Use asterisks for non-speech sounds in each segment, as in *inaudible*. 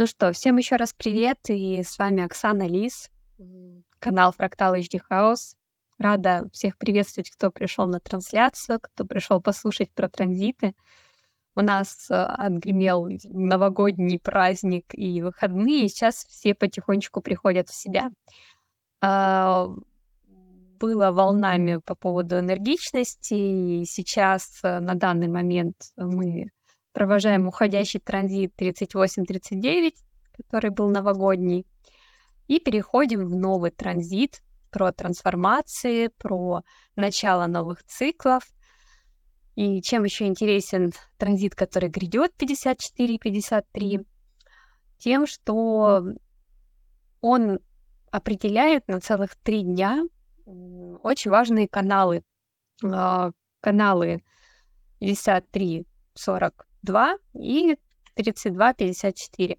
Ну что, всем еще раз привет, и с вами Оксана Лис, канал Фрактал HD House. Рада всех приветствовать, кто пришел на трансляцию, кто пришел послушать про транзиты. У нас э, отгремел новогодний праздник и выходные, и сейчас все потихонечку приходят в себя. А, было волнами по поводу энергичности, и сейчас э, на данный момент мы провожаем уходящий транзит 38-39, который был новогодний, и переходим в новый транзит про трансформации, про начало новых циклов. И чем еще интересен транзит, который грядет 54-53, тем, что он определяет на целых три дня очень важные каналы. А, каналы 53, 40, 32 и 32-54.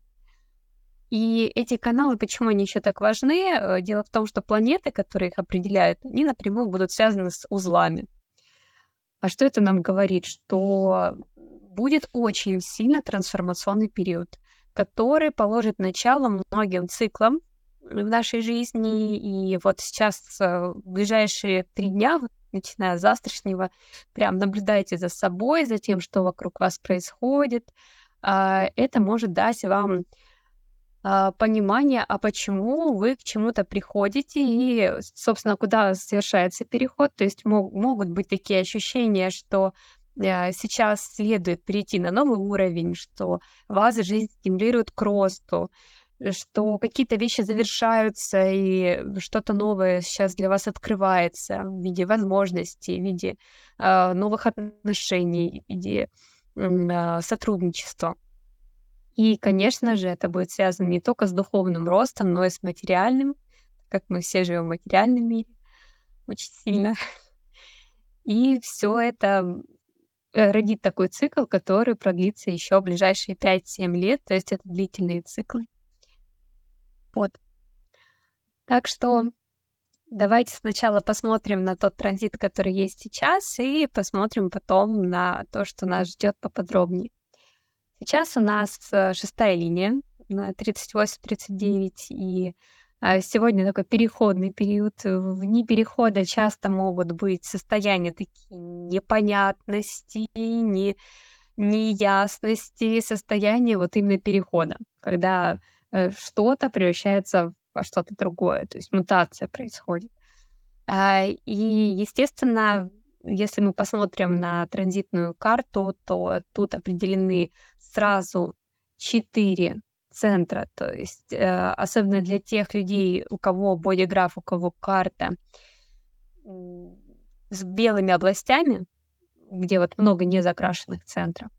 И эти каналы, почему они еще так важны? Э, дело в том, что планеты, которые их определяют, они напрямую будут связаны с узлами. А что это нам говорит? Что будет очень сильно трансформационный период, который положит начало многим циклам в нашей жизни. И вот сейчас э, в ближайшие три дня, вот начиная с завтрашнего, прям наблюдайте за собой, за тем, что вокруг вас происходит. А, это может дать вам а, понимание, а почему вы к чему-то приходите и, собственно, куда совершается переход. То есть мог, могут быть такие ощущения, что э, сейчас следует перейти на новый уровень, что вас жизнь стимулирует к росту, что какие-то вещи завершаются, и что-то новое сейчас для вас открывается в виде возможностей, в виде э, новых отношений, в виде э, сотрудничества. И, конечно же, это будет связано не только с духовным ростом, но и с материальным, как мы все живем в материальном мире очень сильно. И все это э, родит такой цикл, который продлится еще ближайшие 5-7 лет, то есть это длительные циклы. Вот. Так что давайте сначала посмотрим на тот транзит, который есть сейчас, и посмотрим потом на то, что нас ждет поподробнее. Сейчас у нас э, шестая линия, 38-39, и а, сегодня такой переходный период. Вне перехода часто могут быть состояния такие непонятности, не, неясности, состояния вот именно перехода, когда э, что-то превращается во что-то другое, то есть мутация происходит. А, и, естественно, если мы посмотрим на транзитную карту, то тут определены сразу четыре центра, то есть э, особенно для тех людей, у кого бодиграф, у кого карта с белыми областями, где вот много незакрашенных центров,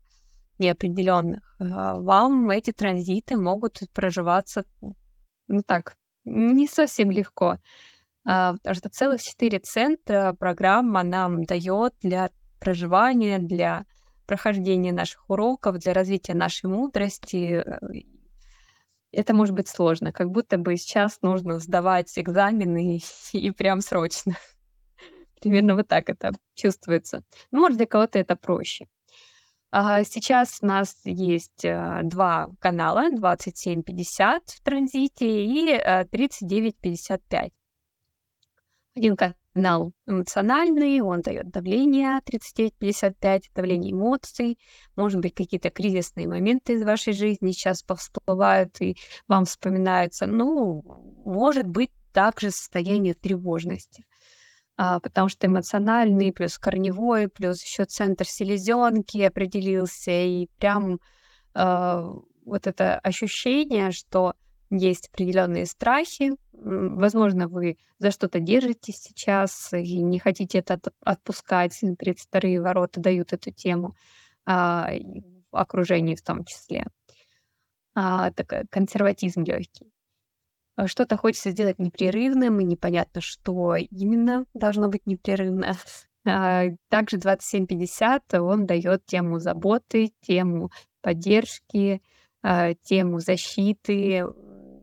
неопределенных, э, вам эти транзиты могут проживаться, ну так, не совсем легко. Э, потому что целых четыре центра программа нам дает для проживания, для прохождения наших уроков, для развития нашей мудрости. Это может быть сложно, как будто бы сейчас нужно сдавать экзамены и, *laughs* и прям срочно. *laughs* Примерно вот так это чувствуется. Ну, может, для кого-то это проще. А сейчас у нас есть э, два канала, 2750 в транзите и 3955. Э, Один канал эмоциональный, он дает давление 39-55, давление эмоций, может быть, какие-то кризисные моменты из вашей жизни сейчас повсплывают и вам вспоминаются. Ну, может быть, также состояние тревожности. А, потому что эмоциональный плюс корневой, плюс еще центр селезенки определился, и прям а, вот это ощущение, что есть определенные страхи. Возможно, вы за что-то держитесь сейчас и не хотите это отпускать. 32 ворота дают эту тему а, в окружении в том числе. А, такой консерватизм легкий. А, что-то хочется сделать непрерывным, и непонятно, что именно должно быть непрерывно. *laughs* А, также 2750 он дает тему заботы, тему поддержки, а, тему защиты,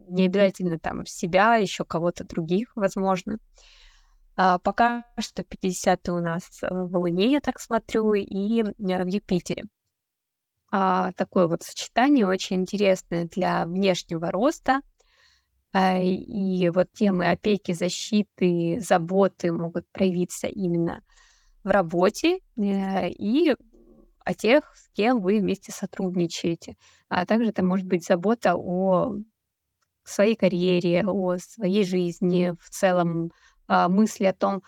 не обязательно там себя, еще кого-то других, возможно. А, пока что 50 у нас э, в Луне, я так смотрю, и э, в Юпитере. такое вот сочетание очень интересное для внешнего роста. А, и вот темы опеки, защиты, заботы могут проявиться именно в работе э, и о тех, с кем вы вместе сотрудничаете. А также это может быть забота о своей карьере, о своей жизни, в целом а, мысли о том,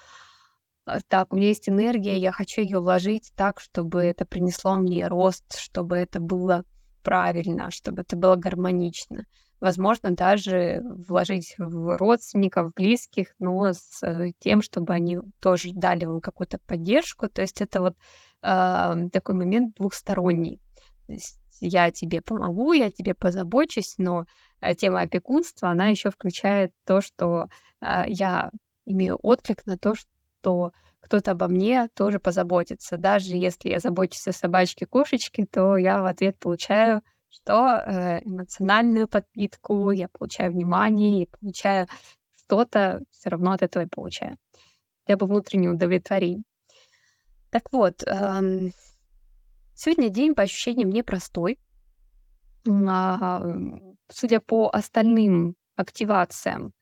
а, так, у меня есть энергия, я хочу ее вложить так, чтобы это принесло мне рост, чтобы это было правильно, чтобы это было гармонично. Возможно, даже вложить в родственников, близких, но с э, тем, чтобы они тоже дали вам какую-то поддержку. То есть это вот э, такой момент двухсторонний. То есть я тебе помогу, я тебе позабочусь, но э, тема опекунства, она еще включает то, что э, я имею отклик на то, что кто-то обо мне тоже позаботится. Даже если я забочусь о собачке, кошечке, то я в ответ получаю что э, эмоциональную подпитку, я получаю внимание, я получаю что-то, все равно от этого и получаю. Я бы внутренне удовлетворение. Так вот, сегодня день по ощущениям непростой. Судя по остальным активациям,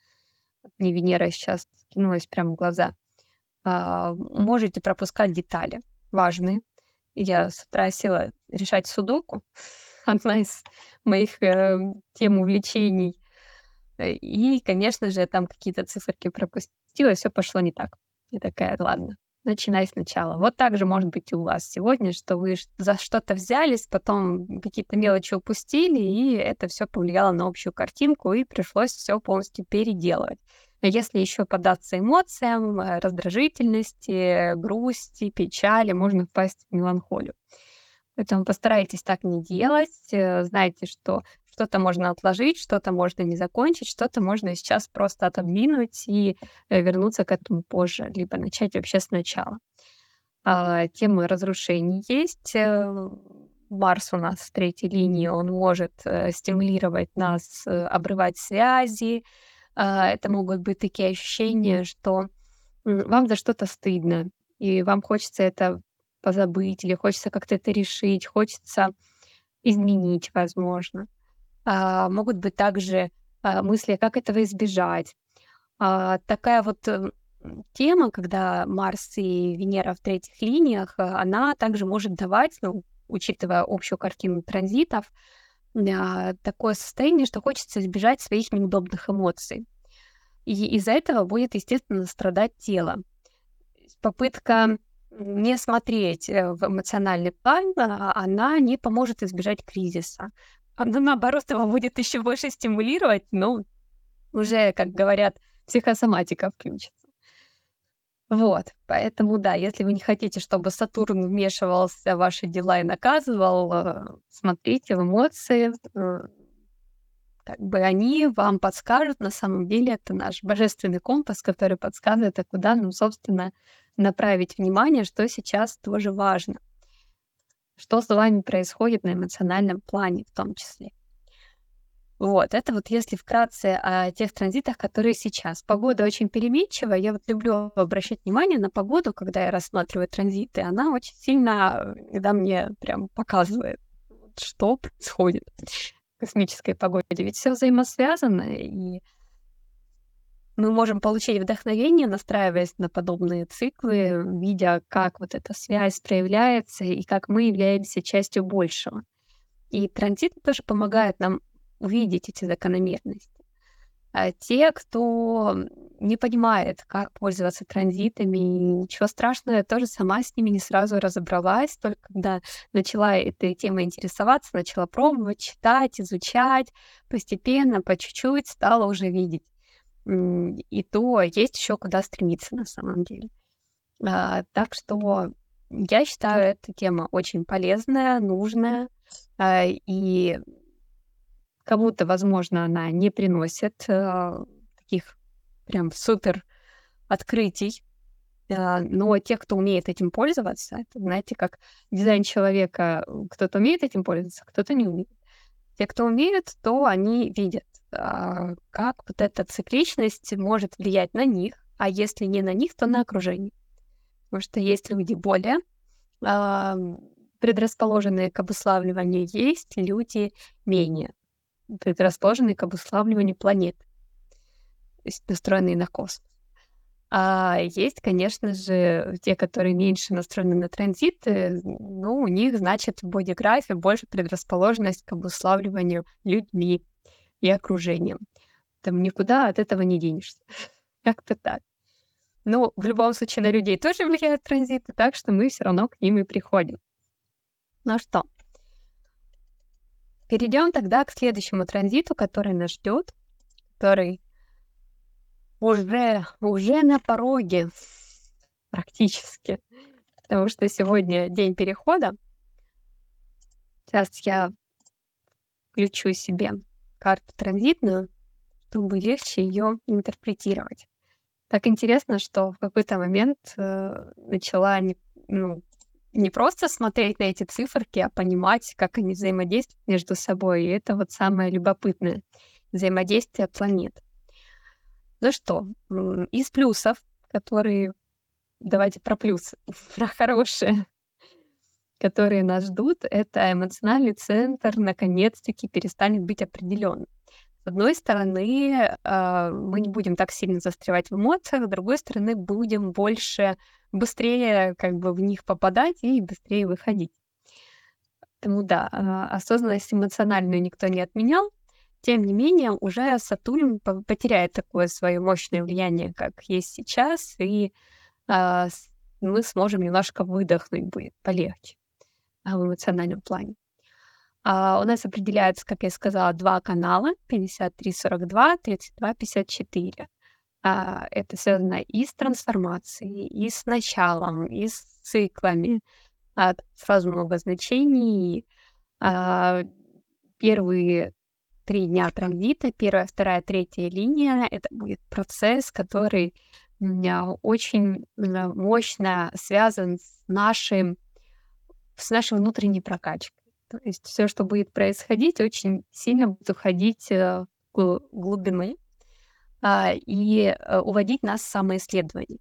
мне Венера сейчас кинулась прямо в глаза, а, можете пропускать детали важные. Я с утра села решать судоку, одна из моих э, тем увлечений. Э, и, конечно же, там какие-то циферки пропустила, все пошло не так. Я такая, ладно, начинай сначала. Вот так же может быть и у вас сегодня, что вы за что-то взялись, потом какие-то мелочи упустили, и это все повлияло на общую картинку, и пришлось все полностью переделывать. Но если еще податься эмоциям, раздражительности, грусти, печали, можно впасть в меланхолию. Поэтому постарайтесь так не делать. Э, знайте, что что-то можно отложить, что-то можно не закончить, что-то можно сейчас просто отодвинуть и э, вернуться к этому позже, либо начать вообще сначала. А, темы разрушений есть. Э, Марс у нас в третьей линии, он может стимулировать нас обрывать связи. А, это могут быть такие ощущения, что вам за что-то стыдно, и вам хочется это позабыть, или хочется как-то это решить, хочется изменить, возможно. А, могут быть также а, мысли, как этого избежать. А, такая вот э, тема, когда Марс и Венера в третьих линиях, а, она также может давать, ну, учитывая общую картину транзитов, а, такое состояние, что хочется избежать своих неудобных эмоций. И из-за этого будет, естественно, страдать тело. Попытка не смотреть э, в эмоциональный план, а, она не поможет избежать кризиса. Она, наоборот, его будет еще больше стимулировать, но уже, как говорят, психосоматика включится. Вот, поэтому да, если вы не хотите, чтобы Сатурн вмешивался в ваши дела и наказывал, э, смотрите в эмоции, э, как бы они вам подскажут, на самом деле это наш божественный компас, который подсказывает, а куда нам, собственно, направить внимание, что сейчас тоже важно. Что с вами происходит на эмоциональном плане в том числе. Вот, это вот если вкратце о тех транзитах, которые сейчас. Погода очень переменчивая. Я вот люблю обращать внимание на погоду, когда я рассматриваю транзиты. Она очень сильно, когда мне прям показывает, что происходит в космической погоде. Ведь все взаимосвязано, и мы можем получить вдохновение, настраиваясь на подобные циклы, видя, как вот эта связь проявляется и как мы являемся частью большего. И транзит тоже помогает нам увидеть эти закономерности. А те, кто не понимает, как пользоваться транзитами, ничего страшного, я тоже сама с ними не сразу разобралась, только когда начала этой темой интересоваться, начала пробовать, читать, изучать, постепенно, по чуть-чуть стала уже видеть и то есть еще куда стремиться на самом деле. А, так что я считаю, эта тема очень полезная, нужная, а, и кому-то, возможно, она не приносит а, таких прям супер открытий, а, но те, кто умеет этим пользоваться, это, знаете, как дизайн человека, кто-то умеет этим пользоваться, кто-то не умеет. Те, кто умеет, то они видят, как вот эта цикличность может влиять на них, а если не на них, то на окружение. Потому что есть люди более предрасположенные к обуславливанию, есть люди менее предрасположенные к обуславливанию планет, то есть настроенные на космос. А есть, конечно же, те, которые меньше настроены на транзиты, ну, у них, значит, в бодиграфе больше предрасположенность к обуславливанию людьми и окружением. Там никуда от этого не денешься. *laughs* Как-то так. Ну, в любом случае, на людей тоже влияют транзиты, так что мы все равно к ним и приходим. Ну что, перейдем тогда к следующему транзиту, который нас ждет, который уже, уже на пороге практически, потому что сегодня день перехода. Сейчас я включу себе карту транзитную, чтобы легче ее интерпретировать. Так интересно, что в какой-то момент э, начала не, ну, не просто смотреть на эти циферки, а понимать, как они взаимодействуют между собой. И это вот самое любопытное взаимодействие планет. Ну что, из плюсов, которые... Давайте про плюсы, *laughs* про хорошие, которые нас ждут, это эмоциональный центр наконец-таки перестанет быть определенным. С одной стороны, а, мы не будем так сильно застревать в эмоциях, с другой стороны, будем больше, быстрее как бы в них попадать и быстрее выходить. Поэтому да, а, осознанность эмоциональную никто не отменял, тем не менее, уже Сатурн потеряет такое свое мощное влияние, как есть сейчас, и э, мы сможем немножко выдохнуть, будет полегче а, в эмоциональном плане. А у нас определяются, как я сказала, два канала 53-42, 32-54. А, это связано и с трансформацией, и с началом, и с циклами. А, сразу много значений. А, первые три дня транзита, первая, вторая, третья линия. Это будет процесс, который очень мощно связан с нашим с нашей внутренней прокачкой. То есть все, что будет происходить, очень сильно будет уходить э, в глубины а, и э, уводить нас в самоисследование.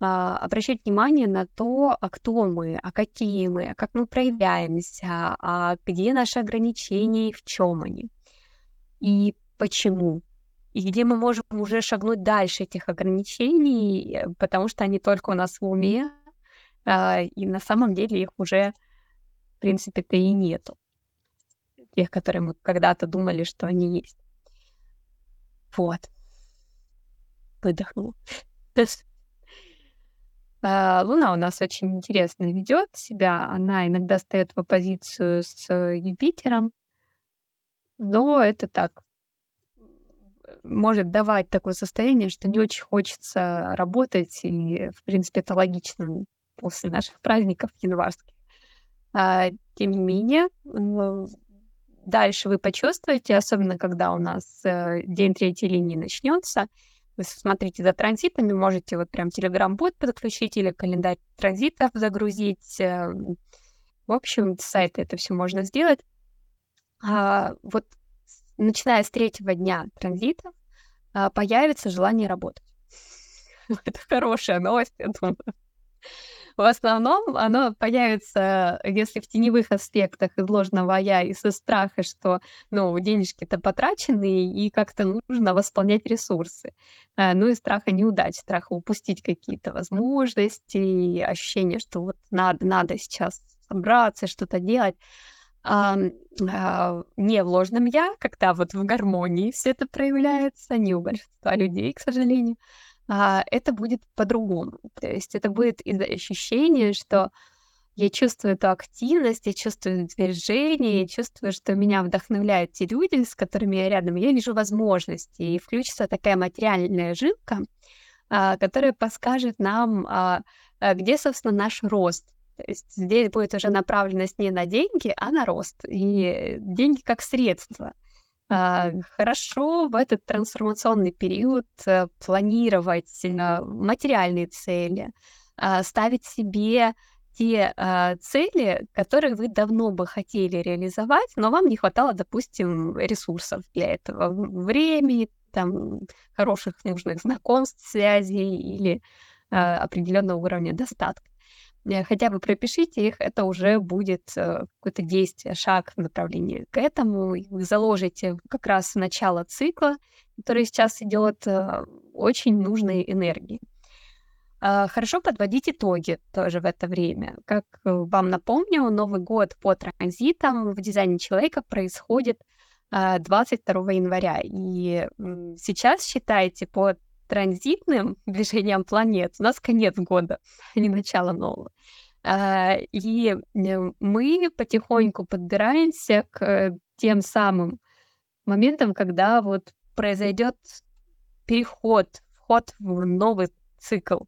А, обращать внимание на то, а кто мы, а какие мы, а как мы проявляемся, а где наши ограничения и в чем они и почему. И где мы можем уже шагнуть дальше этих ограничений, э, потому что они только у нас в уме, и на самом деле их уже, в принципе-то, и нету. Тех, которые мы когда-то думали, что они есть. Вот. Выдохнула. *laughs* А, Луна у нас очень интересно ведет себя. Она иногда стоит в оппозицию с Юпитером, но это так может давать такое состояние, что не очень хочется работать, и, в принципе, это логично после наших праздников январских. А, тем не менее, дальше вы почувствуете, особенно когда у нас э, день третьей линии начнется, вы смотрите за транзитами, можете вот прям телеграм-бот подключить или календарь транзитов загрузить. Э, в общем, с сайта это все можно сделать а, вот начиная с третьего дня транзита появится желание работать. *laughs* Это хорошая новость, я думаю. В основном оно появится, если в теневых аспектах из ложного я, и со страха, что ну, денежки-то потрачены, и как-то нужно восполнять ресурсы. А, ну и страха неудач, страха упустить какие-то возможности, ощущение, что вот надо, надо сейчас собраться, что-то делать а, а, не в ложном я, когда вот в гармонии все это проявляется, не у большинства людей, к сожалению, а, это будет по-другому. То есть это будет из ощущения, что я чувствую эту активность, я чувствую движение, я чувствую, что меня вдохновляют те люди, с которыми я рядом, я вижу возможности, и включится такая материальная жилка, а, которая подскажет нам, а, а, где, собственно, наш рост, то есть здесь будет уже направленность не на деньги, а на рост. И деньги как средство. А, хорошо в этот трансформационный период э, планировать э, материальные цели, а, ставить себе те а, цели, которые вы давно бы хотели реализовать, но вам не хватало, допустим, ресурсов для этого, времени, там, хороших нужных знакомств, связей или определенного уровня достатка. Э, хотя бы пропишите их, это уже будет э, какое-то действие, шаг в направлении к этому. Вы заложите как раз начало цикла, который сейчас идет э, очень нужной энергии. А, хорошо подводить итоги тоже в это время. Как вам напомню, Новый год по транзитам в дизайне человека происходит 22 января. И сейчас считайте по транзитным движением планет у нас конец года, а не начало нового. А, и э, мы потихоньку подбираемся к тем самым моментам, когда вот произойдет переход, вход в новый цикл.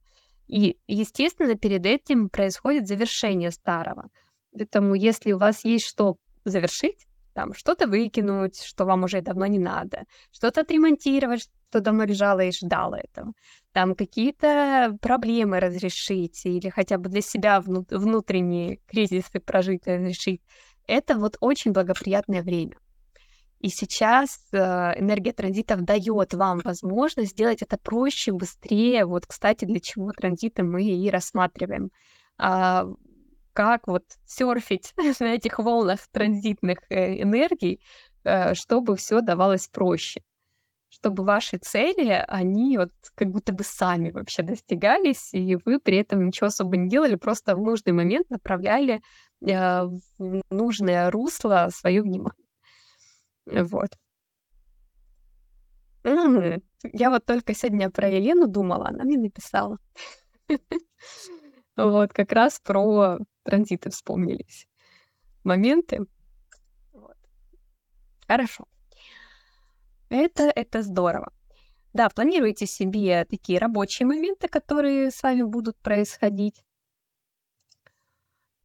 И, естественно, перед этим происходит завершение старого. Поэтому, если у вас есть что завершить, там что-то выкинуть, что вам уже давно не надо, что-то отремонтировать, что давно лежало и ждало этого, там какие-то проблемы разрешить или хотя бы для себя вну- внутренние кризисы прожить, разрешить. Это вот очень благоприятное время. И сейчас э, энергия транзитов дает вам возможность сделать это проще, быстрее. Вот, кстати, для чего транзиты мы и рассматриваем. А, как вот серфить *laughs* на этих волнах транзитных э, энергий, э, чтобы все давалось проще чтобы ваши цели, они вот как будто бы сами вообще достигались, и вы при этом ничего особо не делали, просто в нужный момент направляли э, в нужное русло свое внимание. Вот. Я вот только сегодня про Елену думала, она мне написала. Вот, как раз про транзиты вспомнились моменты. Хорошо. Это, это здорово. Да, планируйте себе такие рабочие моменты, которые с вами будут происходить.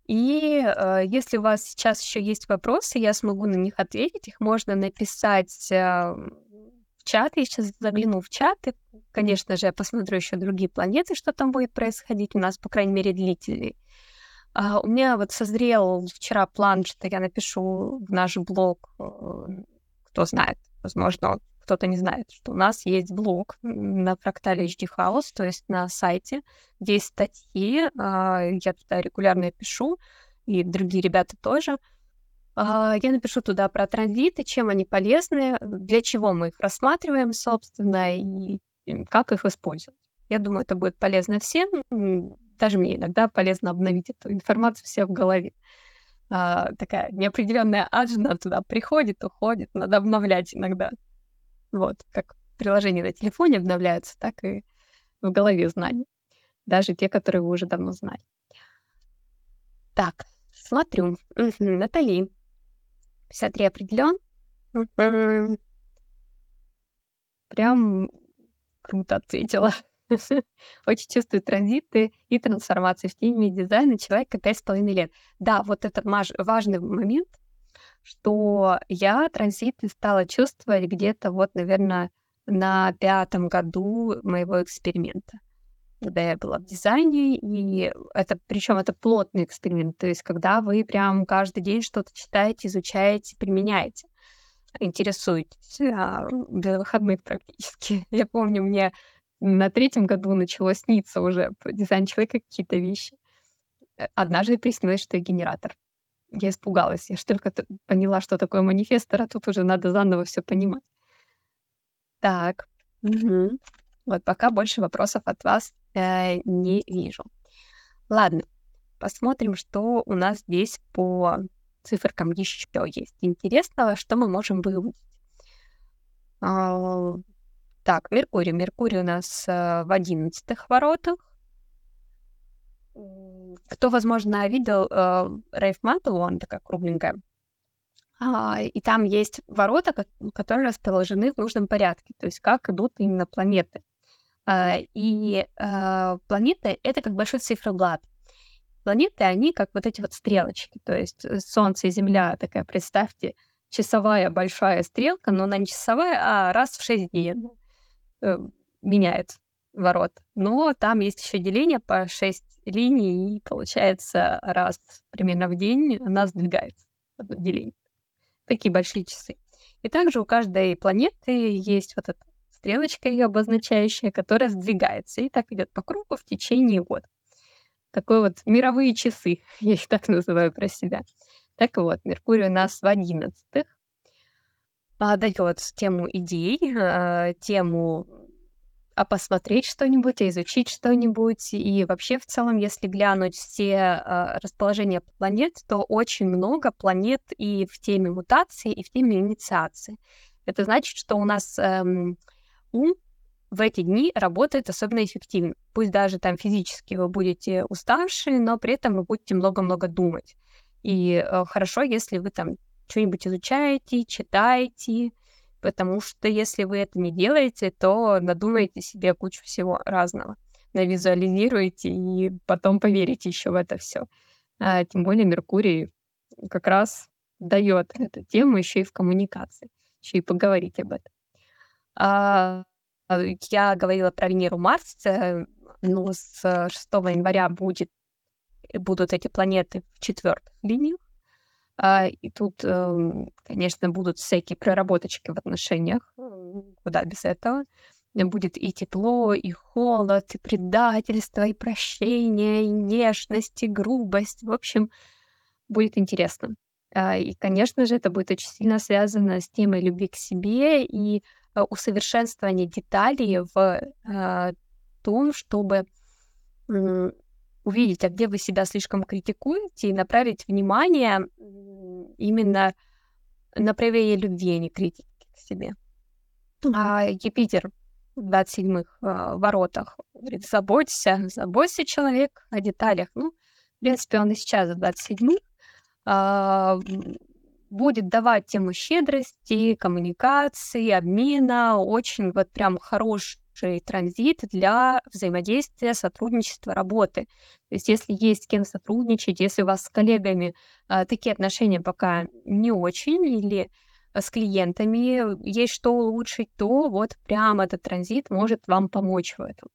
И э, если у вас сейчас еще есть вопросы, я смогу на них ответить. Их можно написать э, в чат. Я сейчас загляну в чат. И, конечно же, я посмотрю еще другие планеты, что там будет происходить у нас, по крайней мере, длительный. А, у меня вот созрел вчера план, что я напишу в наш блог, э, кто знает, возможно, кто-то не знает, что у нас есть блог на фрактале HD House, то есть на сайте, где есть статьи, а, я туда регулярно пишу, и другие ребята тоже. А, я напишу туда про транзиты, чем они полезны, для чего мы их рассматриваем, собственно, и как их использовать. Я думаю, это будет полезно всем, даже мне иногда полезно обновить эту информацию все в голове. А, такая неопределенная аджина туда приходит, уходит, надо обновлять иногда. Вот, как приложения на телефоне обновляются, так и в голове знания. Даже те, которые вы уже давно знали. Так, смотрю. Угу, Натали. 53 определен. Прям круто ответила. Очень чувствую транзиты и трансформации в теме дизайна человека пять с половиной лет. Да, вот этот важный момент, что я транзиты стала чувствовать где-то вот, наверное, на пятом году моего эксперимента когда я была в дизайне, и это, причем это плотный эксперимент, то есть когда вы прям каждый день что-то читаете, изучаете, применяете, интересуетесь, а, до выходных практически. *laughs* Я помню, мне на третьем году начало сниться уже по дизайн человека какие-то вещи. Э, однажды приснилось, что я генератор. Я испугалась. Я же только поняла, что такое манифестор, а тут уже надо заново все понимать. Так. Угу. Вот пока больше вопросов от вас э, не вижу. Ладно, посмотрим, что у нас здесь по циферкам еще есть интересного, что мы можем выудить. Так, Меркурий. Меркурий у нас э, в одиннадцатых воротах. Кто, возможно, видел э, Рейф Мантл, он такая кругленькая. А, и там есть ворота, которые расположены в нужном порядке, то есть как идут именно планеты. А, и планеты — это как большой циферблат. Планеты, они как вот эти вот стрелочки, то есть э, Солнце и Земля такая, представьте, часовая большая стрелка, но она не часовая, а раз в шесть дней э, меняет ворот. Но там есть еще деление по 6 линий, и получается раз примерно в день она сдвигается, одно деление. Такие большие часы. И также у каждой планеты есть вот эта стрелочка ее обозначающая, которая сдвигается. И так идет по кругу в течение года. такой вот мировые часы, *laughs* я их так называю про себя. Так вот, Меркурий у нас в одиннадцатых а, дает тему идей, а, тему а посмотреть что-нибудь, а изучить что-нибудь. И вообще, в целом, если глянуть все а, расположения планет, то очень много планет и в теме мутации, и в теме инициации. Это значит, что у нас эм, ум в эти дни работает особенно эффективно. Пусть даже там физически вы будете уставшие, но при этом вы будете много-много думать. И э, хорошо, если вы там что-нибудь изучаете, читаете, потому что если вы это не делаете, то надумаете себе кучу всего разного, навизуализируете и потом поверите еще в это все. А, тем более Меркурий как раз дает эту тему еще и в коммуникации, еще и поговорить об этом. А, я говорила про Венеру Марс, э, но с 6 января будет, будут эти планеты в четвертых линиях. А, и тут, эм, конечно, будут всякие проработочки в отношениях, куда без этого. Будет и тепло, и холод, и предательство, и прощение, и нежность, и грубость. В общем, будет интересно. А, и, конечно же, это будет очень сильно связано с темой любви к себе и э, усовершенствования деталей в а, том, чтобы увидеть, а где вы себя слишком критикуете, и направить внимание именно на проявление любви, а не критики к себе. А Юпитер в 27-х э, воротах говорит, заботься, заботься, человек, о деталях. Ну, в принципе, он и сейчас в 27-х э, будет давать тему щедрости, коммуникации, обмена, очень вот прям хороший транзит для взаимодействия, сотрудничества, работы. То есть если есть с кем сотрудничать, если у вас с коллегами а, такие отношения пока не очень, или с клиентами есть что улучшить, то вот прям этот транзит может вам помочь в этом.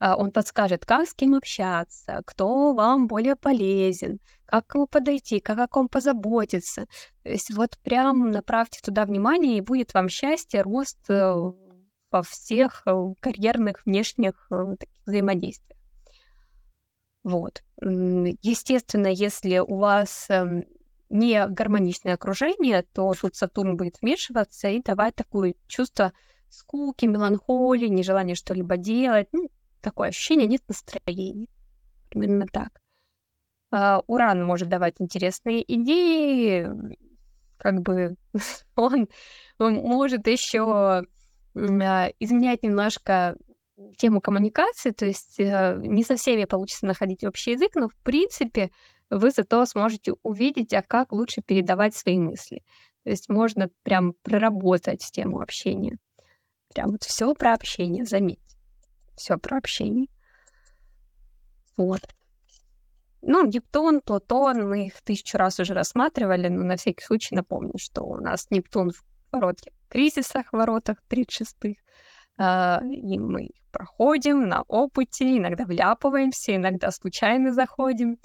А, он подскажет, как с кем общаться, кто вам более полезен, как к нему подойти, как о ком позаботиться. То есть вот прям направьте туда внимание, и будет вам счастье, рост э, во всех э, карьерных внешних э, взаимодействиях. Вот. Естественно, если у вас эм, не гармоничное окружение, то тут Сатурн будет вмешиваться и давать такое чувство скуки, меланхолии, нежелания что-либо делать. Ну, такое ощущение, нет настроения. Именно так. А, Уран может давать интересные идеи, как бы *laughs* он, он может еще изменять немножко тему коммуникации, то есть э, не со всеми получится находить общий язык, но в принципе вы зато сможете увидеть, а как лучше передавать свои мысли. То есть можно прям проработать тему общения. Прям вот все про общение, заметьте. Все про общение. Вот. Ну, Нептун, Плутон, мы их тысячу раз уже рассматривали, но на всякий случай напомню, что у нас Нептун в коротких кризисах, воротах 36-х, а, и мы их проходим на опыте, иногда вляпываемся, иногда случайно заходим.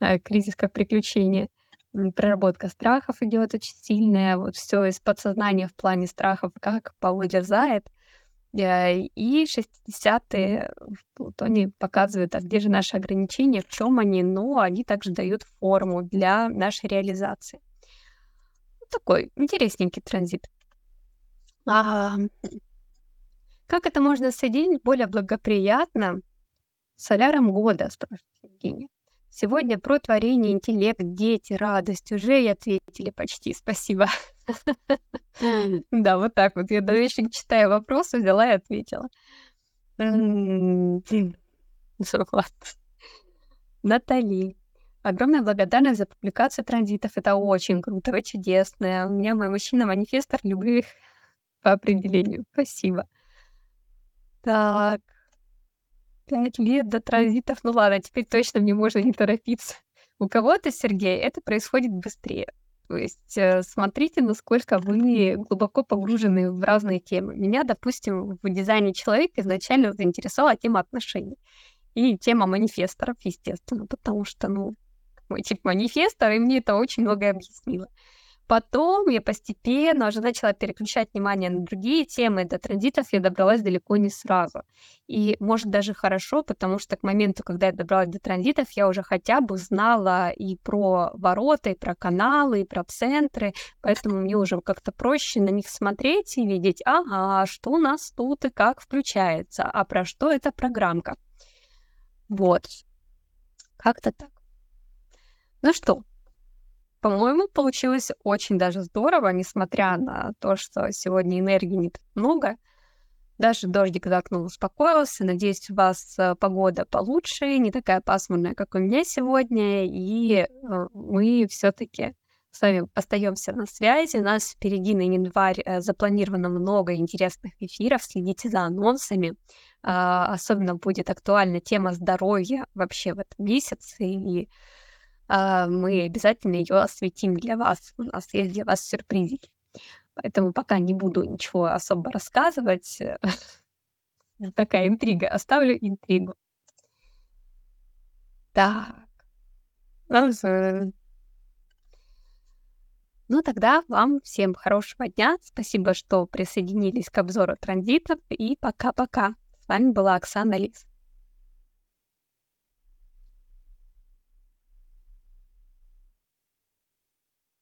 А, кризис как приключение. Проработка страхов идет очень сильная, вот все из подсознания в плане страхов, как повылезает. А, и 60-е в Плутоне показывают, а где же наши ограничения, в чем они, но они также дают форму для нашей реализации. Такой интересненький транзит. А, как это можно соединить более благоприятно с соляром года, спрашивает Евгения. Сегодня про творение, интеллект, дети, радость. Уже и ответили почти. Спасибо. Да, вот так вот. Я даже читая вопросы, взяла и ответила. Натали. Огромная благодарность за публикацию транзитов. Это очень круто, вы чудесная. У меня мой мужчина манифестор любых по определению. Спасибо. Так. Пять лет до транзитов. Ну ладно, теперь точно мне можно не торопиться. У кого-то, Сергей, это происходит быстрее. То есть э, смотрите, насколько вы глубоко погружены в разные темы. Меня, допустим, в дизайне человека изначально заинтересовала тема отношений. И тема манифесторов, естественно, потому что, ну, мой тип манифестор, и мне это очень многое объяснило. Потом я постепенно уже начала переключать внимание на другие темы. До транзитов я добралась далеко не сразу. И, может, даже хорошо, потому что к моменту, когда я добралась до транзитов, я уже хотя бы знала и про ворота, и про каналы, и про центры, поэтому мне уже как-то проще на них смотреть и видеть, ага, что у нас тут и как включается, а про что эта программка. Вот. Как-то так. Ну что, по-моему, получилось очень даже здорово, несмотря на то, что сегодня энергии не так много. Даже дождик за окном успокоился. Надеюсь, у вас э, погода получше, не такая пасмурная, как у меня сегодня. И э, мы все-таки с вами остаемся на связи. У нас впереди на январь э, запланировано много интересных эфиров. Следите за анонсами. А, особенно будет актуальна тема здоровья вообще в этом месяце. И мы обязательно ее осветим для вас. У нас есть для вас сюрпризики. Поэтому пока не буду ничего особо рассказывать. *laughs* Такая интрига. Оставлю интригу. Так. Ну, тогда вам всем хорошего дня. Спасибо, что присоединились к обзору транзитов. И пока-пока. С вами была Оксана Лис.